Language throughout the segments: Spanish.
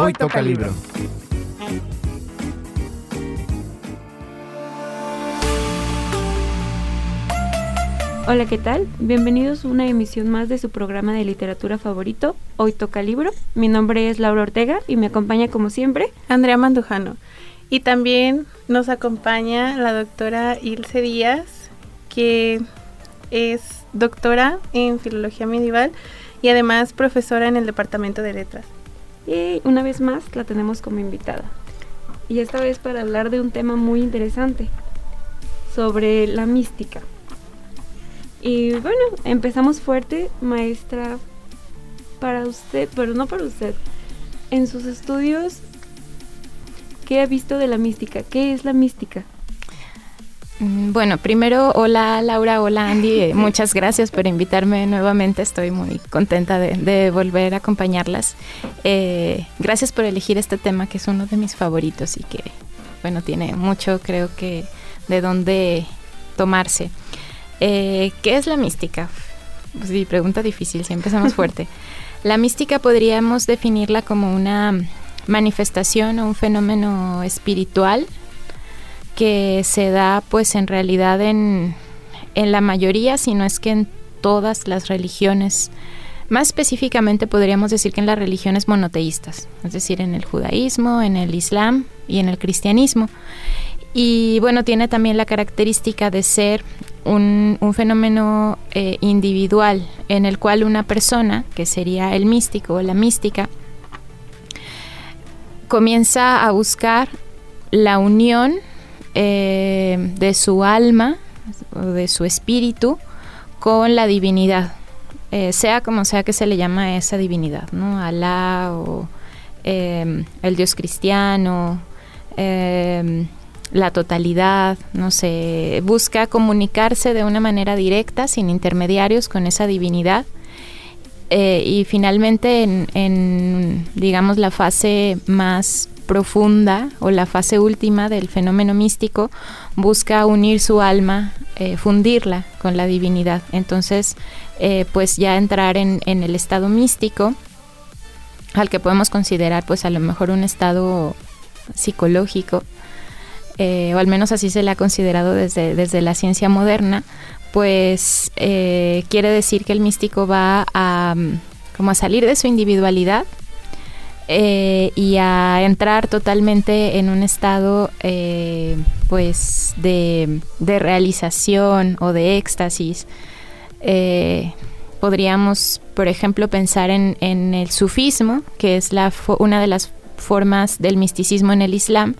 Hoy toca libro. Hola, ¿qué tal? Bienvenidos a una emisión más de su programa de literatura favorito, Hoy Toca Libro. Mi nombre es Laura Ortega y me acompaña como siempre Andrea Mandujano. Y también nos acompaña la doctora Ilse Díaz, que es doctora en Filología Medieval y además profesora en el Departamento de Letras. Y una vez más la tenemos como invitada. Y esta vez para hablar de un tema muy interesante, sobre la mística. Y bueno, empezamos fuerte, maestra, para usted, pero no para usted. En sus estudios, ¿qué ha visto de la mística? ¿Qué es la mística? Mm, bueno, primero, hola Laura, hola Andy, muchas gracias por invitarme nuevamente, estoy muy contenta de, volver a acompañarlas. Eh, gracias por elegir este tema que es uno de mis favoritos y que, bueno, tiene mucho, creo que, de dónde tomarse. Eh, ¿Qué es la mística? Pues sí, pregunta difícil, si empezamos fuerte. La mística podríamos definirla como una manifestación o un fenómeno espiritual que se da pues en realidad en, en la mayoría, si no es que en todas las religiones. Más específicamente podríamos decir que en las religiones monoteístas, es decir, en el judaísmo, en el islam y en el cristianismo. Y bueno, tiene también la característica de ser un, fenómeno eh, individual en el cual una persona, que sería el místico o la mística, comienza a buscar la unión eh, de su alma o de su espíritu con la divinidad, eh, sea como sea que se le llama a esa divinidad, ¿no? Alá o el Dios cristiano, la totalidad, no sé, busca comunicarse de una manera directa, sin intermediarios, con esa divinidad. Eh, y finalmente en, digamos, la fase más profunda o la fase última del fenómeno místico, busca unir su alma, eh, fundirla con la divinidad. Entonces, eh, pues ya entrar en, el estado místico, al que podemos considerar pues a lo mejor un estado psicológico, eh, o al menos así se le ha considerado desde, desde la ciencia moderna, pues quiere decir que el místico va a, mm, como a salir de su individualidad eh, y a entrar totalmente en un estado pues de, realización o de éxtasis. podríamos, por ejemplo, pensar en, en, el sufismo, que es la una de las formas del misticismo en el Islam,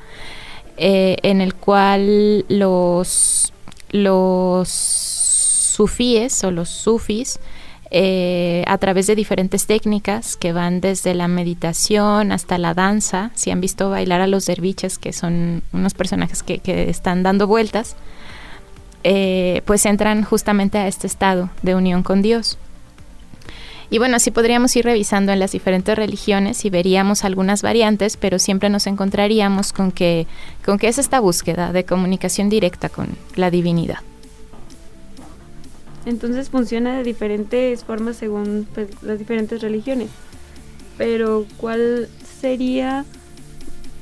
eh, en el cual los, los sufíes o los sufis, eh, a través de diferentes técnicas que van desde la meditación hasta la danza, si han visto bailar a los derviches, que son unos personajes que, están dando vueltas, eh, pues entran justamente a este estado de unión con Dios. Y bueno, así podríamos ir revisando en las diferentes religiones y veríamos algunas variantes, pero siempre nos encontraríamos con que, con que es esta búsqueda de comunicación directa con la divinidad. Entonces funciona de diferentes formas según pues, las diferentes religiones. Pero ¿cuál sería?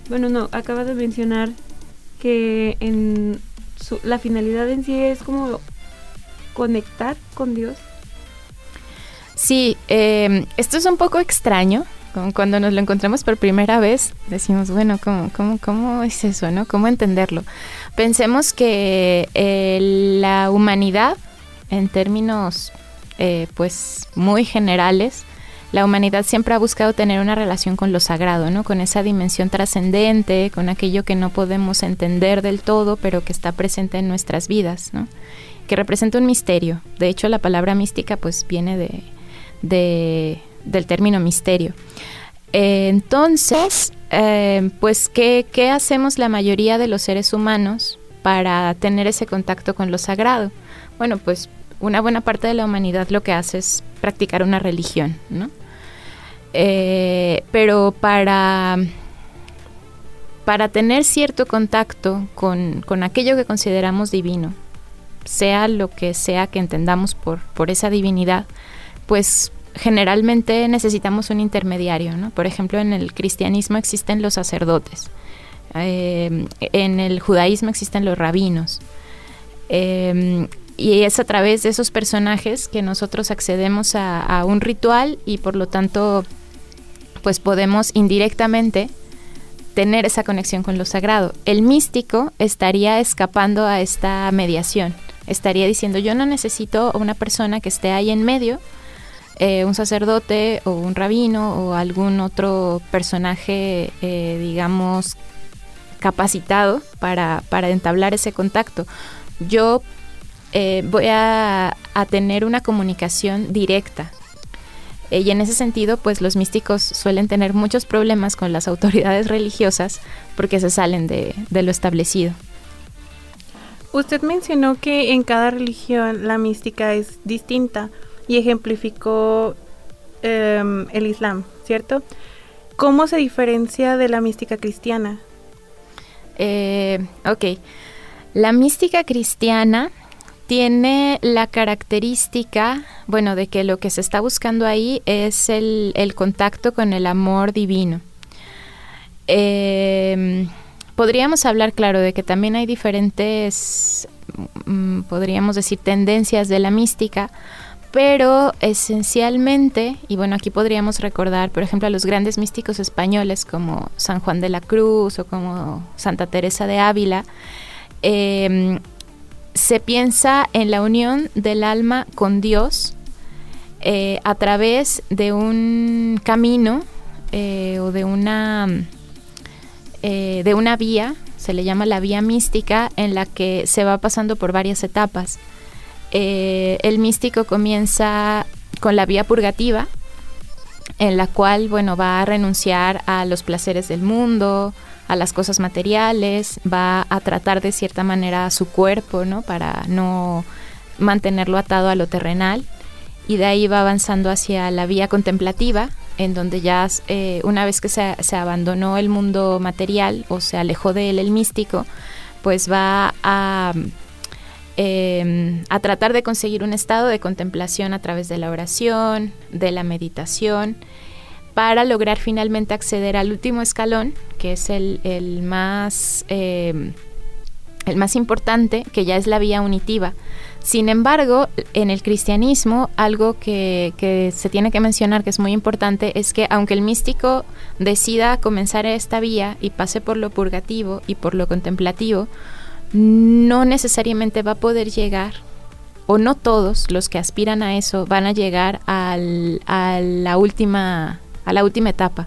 Bueno, no, acaba de mencionar que en la finalidad en sí es como conectar con Dios. Sí, em, esto es un poco extraño. Cuando nos lo encontramos por primera vez, decimos, bueno, ¿cómo, cómo, cómo es eso? ¿no? ¿Cómo entenderlo? Pensemos que eh, la humanidad, en términos eh, pues muy generales, la humanidad siempre ha buscado tener una relación con lo sagrado, ¿no? Con esa dimensión trascendente, con aquello que no podemos entender del todo, pero que está presente en nuestras vidas, ¿no? Que representa un misterio. De hecho, la palabra mística pues viene de, de, del término misterio. entonces, eh, pues, ¿qué, ¿qué hacemos la mayoría de los seres humanos para tener ese contacto con lo sagrado? Bueno, pues una buena parte de la humanidad lo que hace es practicar una religión, ¿no? Eh, pero para, para tener cierto contacto con, con, aquello que consideramos divino, sea lo que sea que entendamos por, por esa divinidad, pues generalmente necesitamos un intermediario, ¿no? Por ejemplo, en el cristianismo existen los sacerdotes, eh, en el judaísmo existen los rabinos. Eh, y es a través de esos personajes que nosotros accedemos a, un ritual y por lo tanto pues podemos indirectamente tener esa conexión con lo sagrado. El místico estaría escapando a esta mediación, estaría diciendo yo no necesito una persona que esté ahí en medio, eh, un sacerdote o un rabino o algún otro personaje, eh, digamos, capacitado para, para entablar ese contacto. Yo eh, voy a, tener una comunicación directa. Eh, y en ese sentido, pues los místicos suelen tener muchos problemas con las autoridades religiosas porque se salen de, lo establecido. Usted mencionó que en cada religión la mística es distinta y ejemplificó em, el Islam, ¿cierto? ¿Cómo se diferencia de la mística cristiana? Eh, ok. La mística cristiana tiene la característica, bueno, de que lo que se está buscando ahí es el, contacto con el amor divino. Em, podríamos hablar, claro, de que también hay diferentes, mm, podríamos decir, tendencias de la mística, pero esencialmente, y bueno, aquí podríamos recordar, por ejemplo, a los grandes místicos españoles como San Juan de la Cruz o como Santa Teresa de Ávila, eh, se piensa en la unión del alma con Dios eh, a través de un camino eh, o de una, eh, de una vía, se le llama la vía mística, en la que se va pasando por varias etapas. el místico comienza con la vía purgativa, en la cual bueno, va a renunciar a los placeres del mundo, a las cosas materiales, va a tratar de cierta manera a su cuerpo, ¿no? Para no mantenerlo atado a lo terrenal y de ahí va avanzando hacia la vía contemplativa, en donde ya eh, una vez que se, abandonó el mundo material o se alejó de él el místico, pues va a, em, a tratar de conseguir un estado de contemplación a través de la oración, de la meditación para lograr finalmente acceder al último escalón, que es el, más, eh, el más importante, que ya es la vía unitiva. Sin embargo, en el cristianismo, algo que, que, se tiene que mencionar que es muy importante es que aunque el místico decida comenzar esta vía y pase por lo purgativo y por lo contemplativo, no necesariamente va a poder llegar, o no todos los que aspiran a eso van a llegar al, a la última a la última etapa.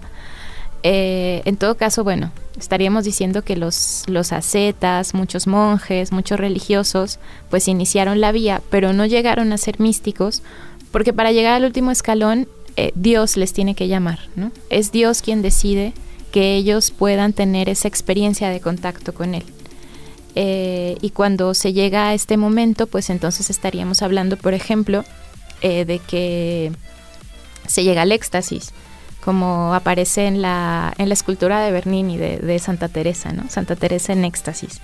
Eh, en todo caso, bueno, estaríamos diciendo que los, los ascetas, muchos monjes, muchos religiosos, pues iniciaron la vía, pero no llegaron a ser místicos, porque para llegar al último escalón, eh, Dios les tiene que llamar, ¿no? Es Dios quien decide que ellos puedan tener esa experiencia de contacto con Él. Eh, y cuando se llega a este momento, pues entonces estaríamos hablando, por ejemplo, de que se llega al éxtasis como aparece en la, escultura de Bernini de, Santa Teresa, ¿no? Santa Teresa en éxtasis.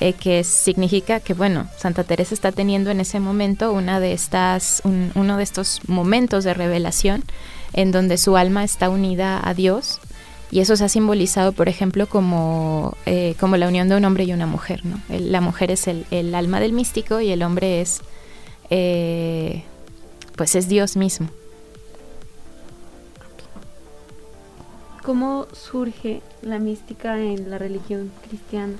Eh, que significa que bueno Santa Teresa está teniendo en ese momento una de estas uno de estos momentos de revelación en donde su alma está unida a Dios y eso se ha simbolizado por ejemplo como eh, como la unión de un hombre y una mujer no la mujer es el, el, alma del místico y el hombre es eh, pues es Dios mismo ¿Cómo surge la mística en la religión cristiana?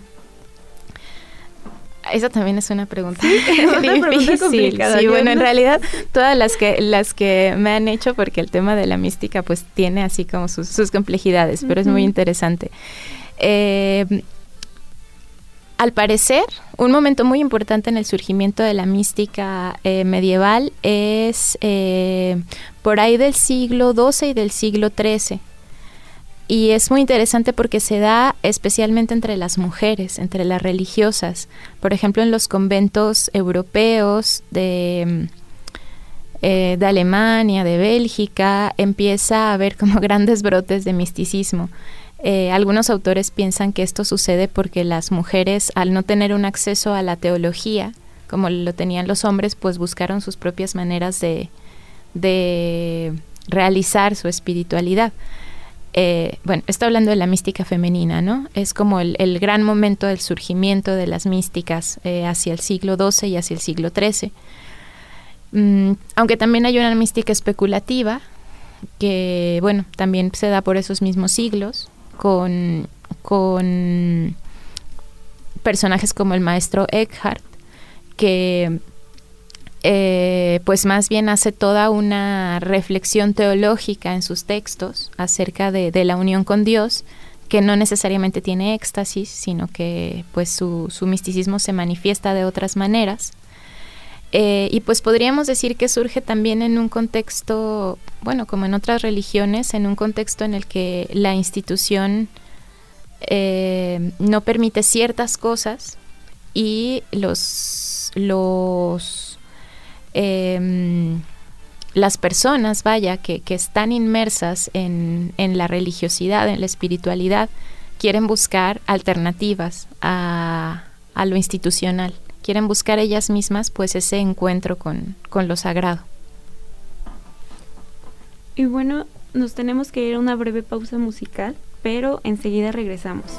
Esa también es una pregunta difícil. sí, bueno, en realidad todas las que las que me han hecho, porque el tema de la mística pues tiene así como sus, complejidades, pero es muy interesante. Eh, al parecer, un momento muy importante en el surgimiento de la mística eh, medieval es eh, por ahí del siglo XII y del siglo XIII y es muy interesante porque se da especialmente entre las mujeres, entre las religiosas. Por ejemplo, en los conventos europeos de, eh, de Alemania, de Bélgica, empieza a haber como grandes brotes de misticismo. Eh, algunos autores piensan que esto sucede porque las mujeres, al no tener un acceso a la teología, como lo tenían los hombres, pues buscaron sus propias maneras de, de realizar su espiritualidad. Eh, bueno, está hablando de la mística femenina, ¿no? Es como el, gran momento del surgimiento de las místicas eh, hacia el siglo XII y hacia el siglo XIII. Mm, aunque también hay una mística especulativa, que, bueno, también se da por esos mismos siglos, con, con personajes como el maestro Eckhart, que eh, pues más bien hace toda una reflexión teológica en sus textos acerca de, la unión con Dios, que no necesariamente tiene éxtasis, sino que pues su, misticismo se manifiesta de otras maneras. Eh, y pues podríamos decir que surge también en un contexto, bueno, como en otras religiones, en un contexto en el que la institución eh, no permite ciertas cosas y los, los Em, las personas, vaya, que, están inmersas en, la religiosidad, en la espiritualidad, quieren buscar alternativas a, lo institucional, quieren buscar ellas mismas pues ese encuentro con, con lo sagrado. Y bueno, nos tenemos que ir a una breve pausa musical, pero enseguida regresamos.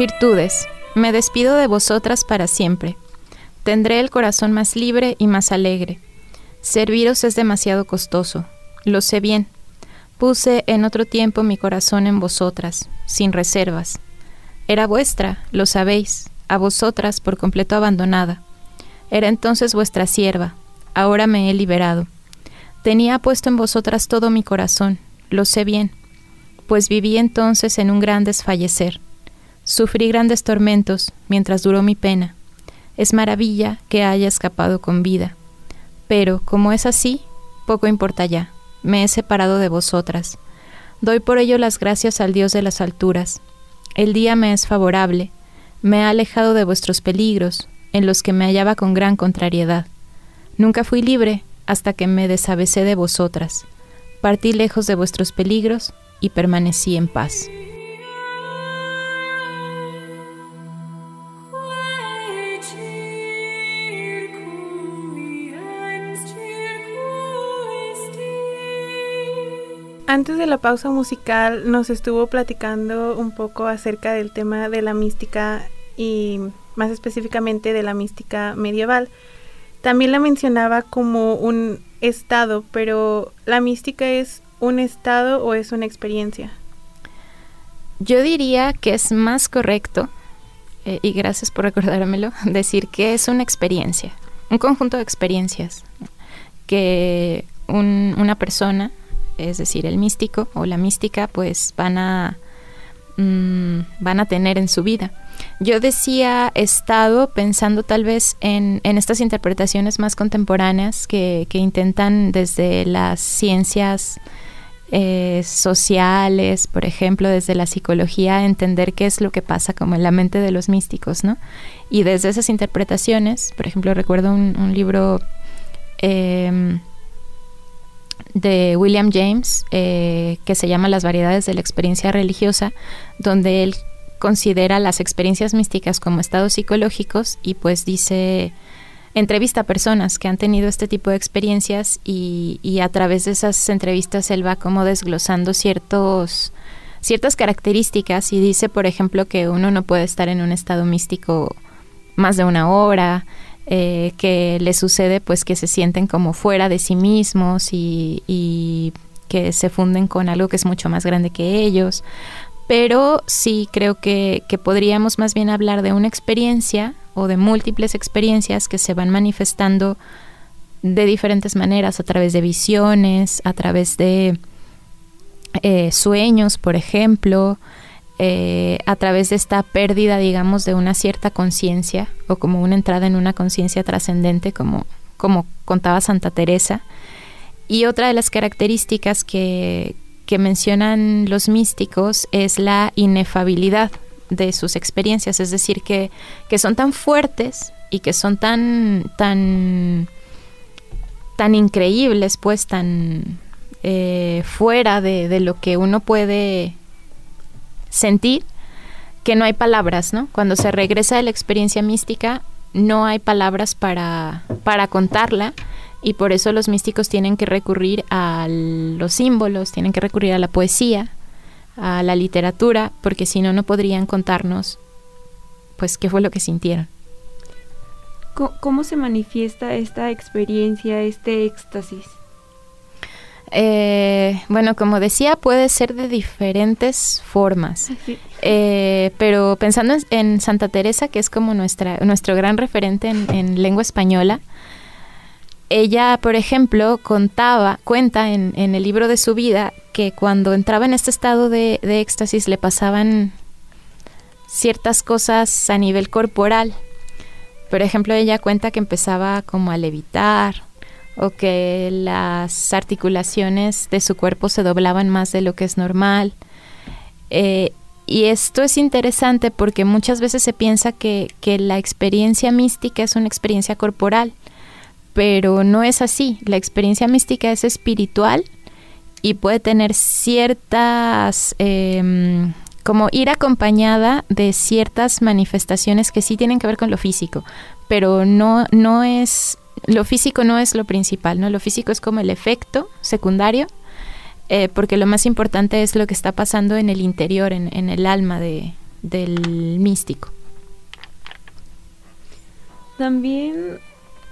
Virtudes, me despido de vosotras para siempre. Tendré el corazón más libre y más alegre. Serviros es demasiado costoso, lo sé bien. Puse en otro tiempo mi corazón en vosotras, sin reservas. Era vuestra, lo sabéis, a vosotras por completo abandonada. Era entonces vuestra sierva, ahora me he liberado. Tenía puesto en vosotras todo mi corazón, lo sé bien, pues viví entonces en un gran desfallecer. Sufrí grandes tormentos mientras duró mi pena. Es maravilla que haya escapado con vida. Pero, como es así, poco importa ya. Me he separado de vosotras. Doy por ello las gracias al Dios de las alturas. El día me es favorable. Me ha alejado de vuestros peligros, en los que me hallaba con gran contrariedad. Nunca fui libre hasta que me desabecé de vosotras. Partí lejos de vuestros peligros y permanecí en paz. Antes de la pausa musical nos estuvo platicando un poco acerca del tema de la mística y más específicamente de la mística medieval. También la mencionaba como un estado, pero ¿la mística es un estado o es una experiencia? Yo diría que es más correcto, eh, y gracias por recordármelo, decir que es una experiencia, un conjunto de experiencias que una persona es decir, el místico o la mística, pues van a, mm, van a tener en su vida. Yo decía estado pensando tal vez en, estas interpretaciones más contemporáneas que, intentan desde las ciencias eh, sociales, por ejemplo, desde la psicología, entender qué es lo que pasa como en la mente de los místicos, ¿no? Y desde esas interpretaciones, por ejemplo, recuerdo un, libro em, de William James eh, que se llama Las variedades de la experiencia religiosa, donde él considera las experiencias místicas como estados psicológicos y pues dice, entrevista a personas que han tenido este tipo de experiencias y, y a través de esas entrevistas él va como desglosando ciertos ciertas características y dice, por ejemplo, que uno no puede estar en un estado místico más de una hora, eh, que les sucede pues que se sienten como fuera de sí mismos y, que se funden con algo que es mucho más grande que ellos. Pero sí creo que, podríamos más bien hablar de una experiencia o de múltiples experiencias que se van manifestando de diferentes maneras, a través de visiones, a través de eh, sueños, por ejemplo, eh, a través de esta pérdida, digamos, de una cierta conciencia o como una entrada en una conciencia trascendente, como, como contaba Santa Teresa. Y otra de las características que, que mencionan los místicos es la inefabilidad de sus experiencias, es decir, que, que son tan fuertes y que son tan, tan, tan increíbles, pues tan eh, fuera de, de, lo que uno puede sentir que no hay palabras, ¿no? Cuando se regresa de la experiencia mística, no hay palabras para, para contarla y por eso los místicos tienen que recurrir a los símbolos, tienen que recurrir a la poesía, a la literatura, porque si no, no podrían contarnos, pues, qué fue lo que sintieron. ¿Cómo se manifiesta esta experiencia, este éxtasis? Eh, bueno, como decía, puede ser de diferentes formas. Eh, pero pensando en, Santa Teresa, que es como nuestra, nuestro gran referente en, lengua española, ella, por ejemplo, contaba, cuenta en, el libro de su vida que cuando entraba en este estado de, de éxtasis le pasaban ciertas cosas a nivel corporal. Por ejemplo, ella cuenta que empezaba como a levitar o que las articulaciones de su cuerpo se doblaban más de lo que es normal. Eh, y esto es interesante porque muchas veces se piensa que, que, la experiencia mística es una experiencia corporal, pero no es así. La experiencia mística es espiritual y puede tener ciertas, em, como ir acompañada de ciertas manifestaciones que sí tienen que ver con lo físico, pero no, no es lo físico no es lo principal, ¿no? Lo físico es como el efecto secundario, eh, porque lo más importante es lo que está pasando en el interior, en, el alma de, del místico. También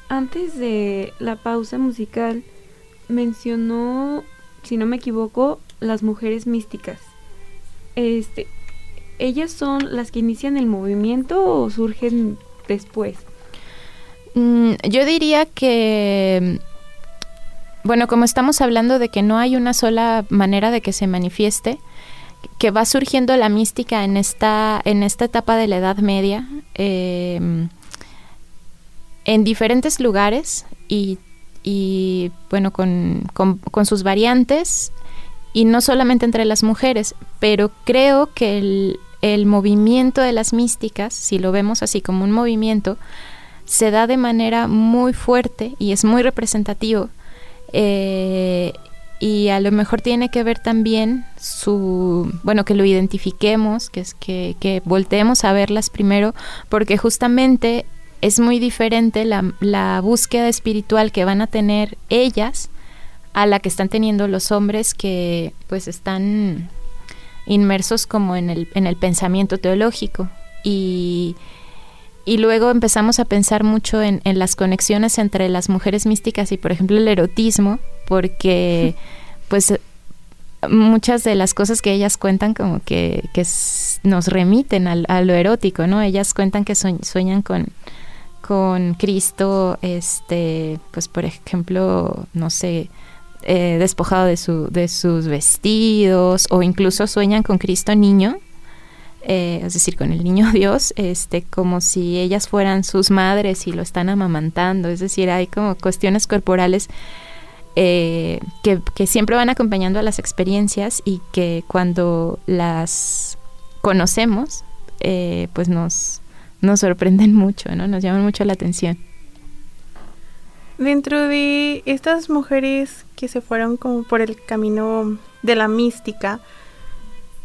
antes de la pausa musical mencionó, si no me equivoco, las mujeres místicas. Este, ¿ellas son las que inician el movimiento o surgen después? Mm, yo diría que, bueno, como estamos hablando de que no hay una sola manera de que se manifieste, que va surgiendo la mística en esta, en esta etapa de la Edad Media, em, en diferentes lugares y, bueno, con, sus variantes, y no solamente entre las mujeres, pero creo que el, el movimiento de las místicas, si lo vemos así como un movimiento, se da de manera muy fuerte y es muy representativo. Eh, y a lo mejor tiene que ver también su, bueno, que lo identifiquemos, que es que, que volteemos a verlas primero, porque justamente es muy diferente la, la, búsqueda espiritual que van a tener ellas a la que están teniendo los hombres que pues están inmersos como en el, en el pensamiento teológico. Y, y luego empezamos a pensar mucho en, las conexiones entre las mujeres místicas y, por ejemplo, el erotismo, porque pues muchas de las cosas que ellas cuentan como que, nos remiten a lo erótico, ¿no? Ellas cuentan que sueñan con, con Cristo, este, pues por ejemplo, no sé, eh, despojado de, su, de sus vestidos, o incluso sueñan con Cristo niño, eh, es decir, con el niño Dios, este, como si ellas fueran sus madres y lo están amamantando, es decir, hay como cuestiones corporales eh, que, siempre van acompañando a las experiencias y que cuando las conocemos, eh, pues nos, nos sorprenden mucho, ¿no? Nos llaman mucho la atención. Dentro de estas mujeres que se fueron como por el camino de la mística,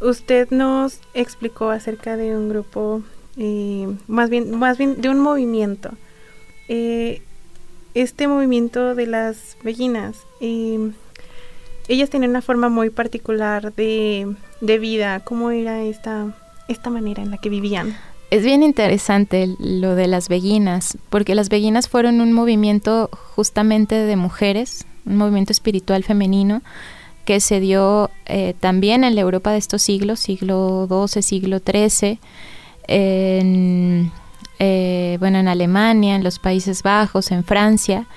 usted nos explicó acerca de un grupo, eh, más bien, más bien de un movimiento. Eh, este movimiento de las bellinas, eh, ellas tienen una forma muy particular de, vida. ¿Cómo era esta, esta manera en la que vivían? Es bien interesante lo de las beguinas, porque las beguinas fueron un movimiento justamente de mujeres, un movimiento espiritual femenino, que se dio eh, también en la Europa de estos siglos, siglo XII, siglo XIII, en, eh, bueno, en Alemania, en los Países Bajos, en Francia.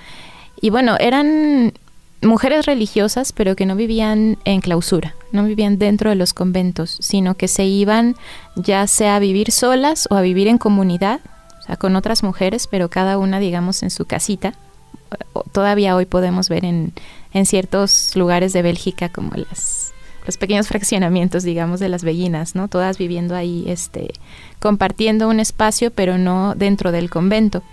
Y bueno, eran mujeres religiosas, pero que no vivían en clausura, no vivían dentro de los conventos, sino que se iban ya sea a vivir solas o a vivir en comunidad, o sea, con otras mujeres, pero cada una, digamos, en su casita. Todavía hoy podemos ver en, en ciertos lugares de Bélgica como las los pequeños fraccionamientos, digamos, de las bellinas, ¿no? Todas viviendo ahí, este, compartiendo un espacio, pero no dentro del convento.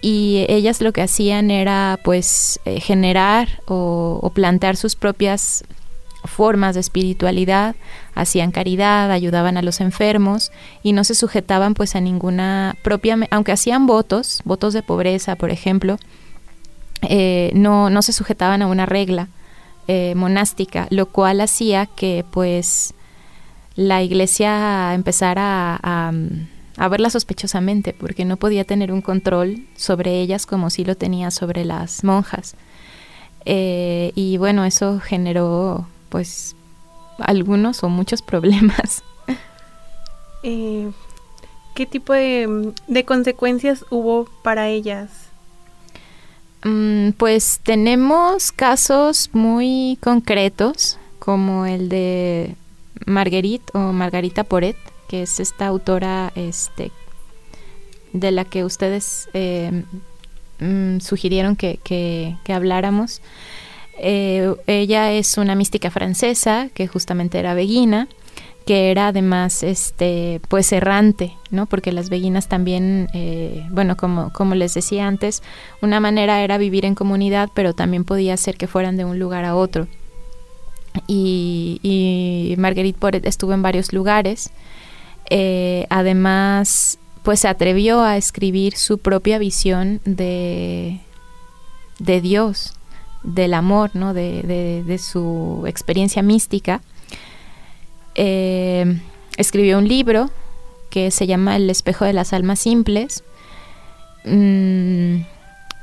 Y ellas lo que hacían era, pues, eh, generar o, o, plantear sus propias formas de espiritualidad, hacían caridad, ayudaban a los enfermos y no se sujetaban, pues, a ninguna propia, aunque hacían votos, votos de pobreza, por ejemplo, eh, no, no se sujetaban a una regla eh, monástica, lo cual hacía que pues la iglesia empezara a, a, verla sospechosamente, porque no podía tener un control sobre ellas como si lo tenía sobre las monjas. Eh, y bueno, eso generó pues algunos o muchos problemas. ¿Qué tipo de consecuencias hubo para ellas? Mm, pues tenemos casos muy concretos, como el de Marguerite o Margarita Poret, que es esta autora este, de la que ustedes eh, mm, sugirieron que, habláramos. Eh, ella es una mística francesa que justamente era beguina que era además este pues errante no porque las beguinas también eh, bueno como como les decía antes una manera era vivir en comunidad pero también podía ser que fueran de un lugar a otro. Y, Marguerite Poret estuvo en varios lugares. Eh, además pues se atrevió a escribir su propia visión de de Dios del amor no de, de su experiencia mística eh, escribió un libro que se llama El espejo de las almas simples. Mm,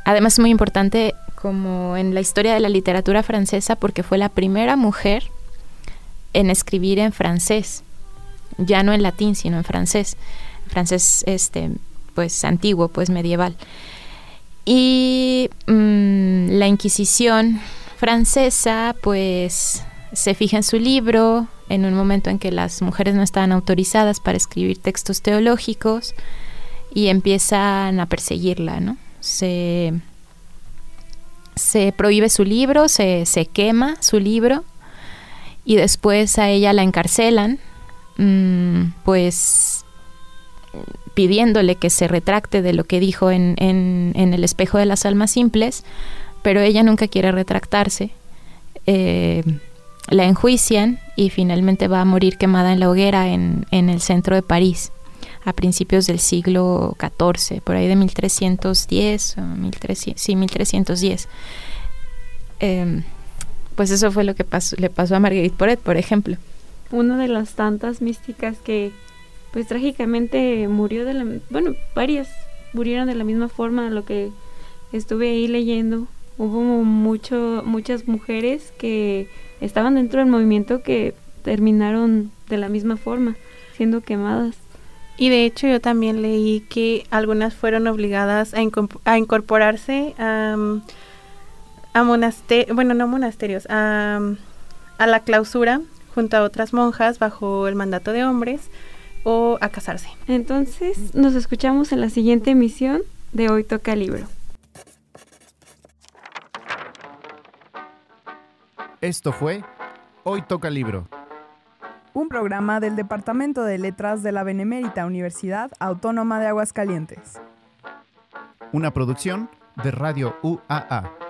además muy importante como en la historia de la literatura francesa porque fue la primera mujer en escribir en francés, ya no en latín, sino en francés, francés este, pues antiguo, pues medieval. Y mm, la Inquisición francesa, pues se fija en su libro, en un momento en que las mujeres no estaban autorizadas para escribir textos teológicos y empiezan a perseguirla, ¿no? Se, se prohíbe su libro, se, se quema su libro y después a ella la encarcelan, mm, pues pidiéndole que se retracte de lo que dijo en, en, el espejo de las almas simples, pero ella nunca quiere retractarse. Eh, la enjuician y finalmente va a morir quemada en la hoguera en, en el centro de París a principios del siglo XIV, por ahí de 1310, o 1300, sí, 1310. Eh, pues eso fue lo que pasó, le pasó a Marguerite Porret, por ejemplo. Una de las tantas místicas que, pues trágicamente murió de la, bueno, varias murieron de la misma forma, lo que estuve ahí leyendo. Hubo mucho, muchas mujeres que estaban dentro del movimiento que terminaron de la misma forma, siendo quemadas. Y de hecho yo también leí que algunas fueron obligadas a, a incorporarse a a monasterios, bueno, no monasterios, a, a la clausura junto a otras monjas bajo el mandato de hombres o a casarse. Entonces, nos escuchamos en la siguiente emisión de Hoy Toca Libro. Esto fue Hoy Toca Libro. Un programa del Departamento de Letras de la Benemérita Universidad Autónoma de Aguascalientes. Una producción de Radio UAA.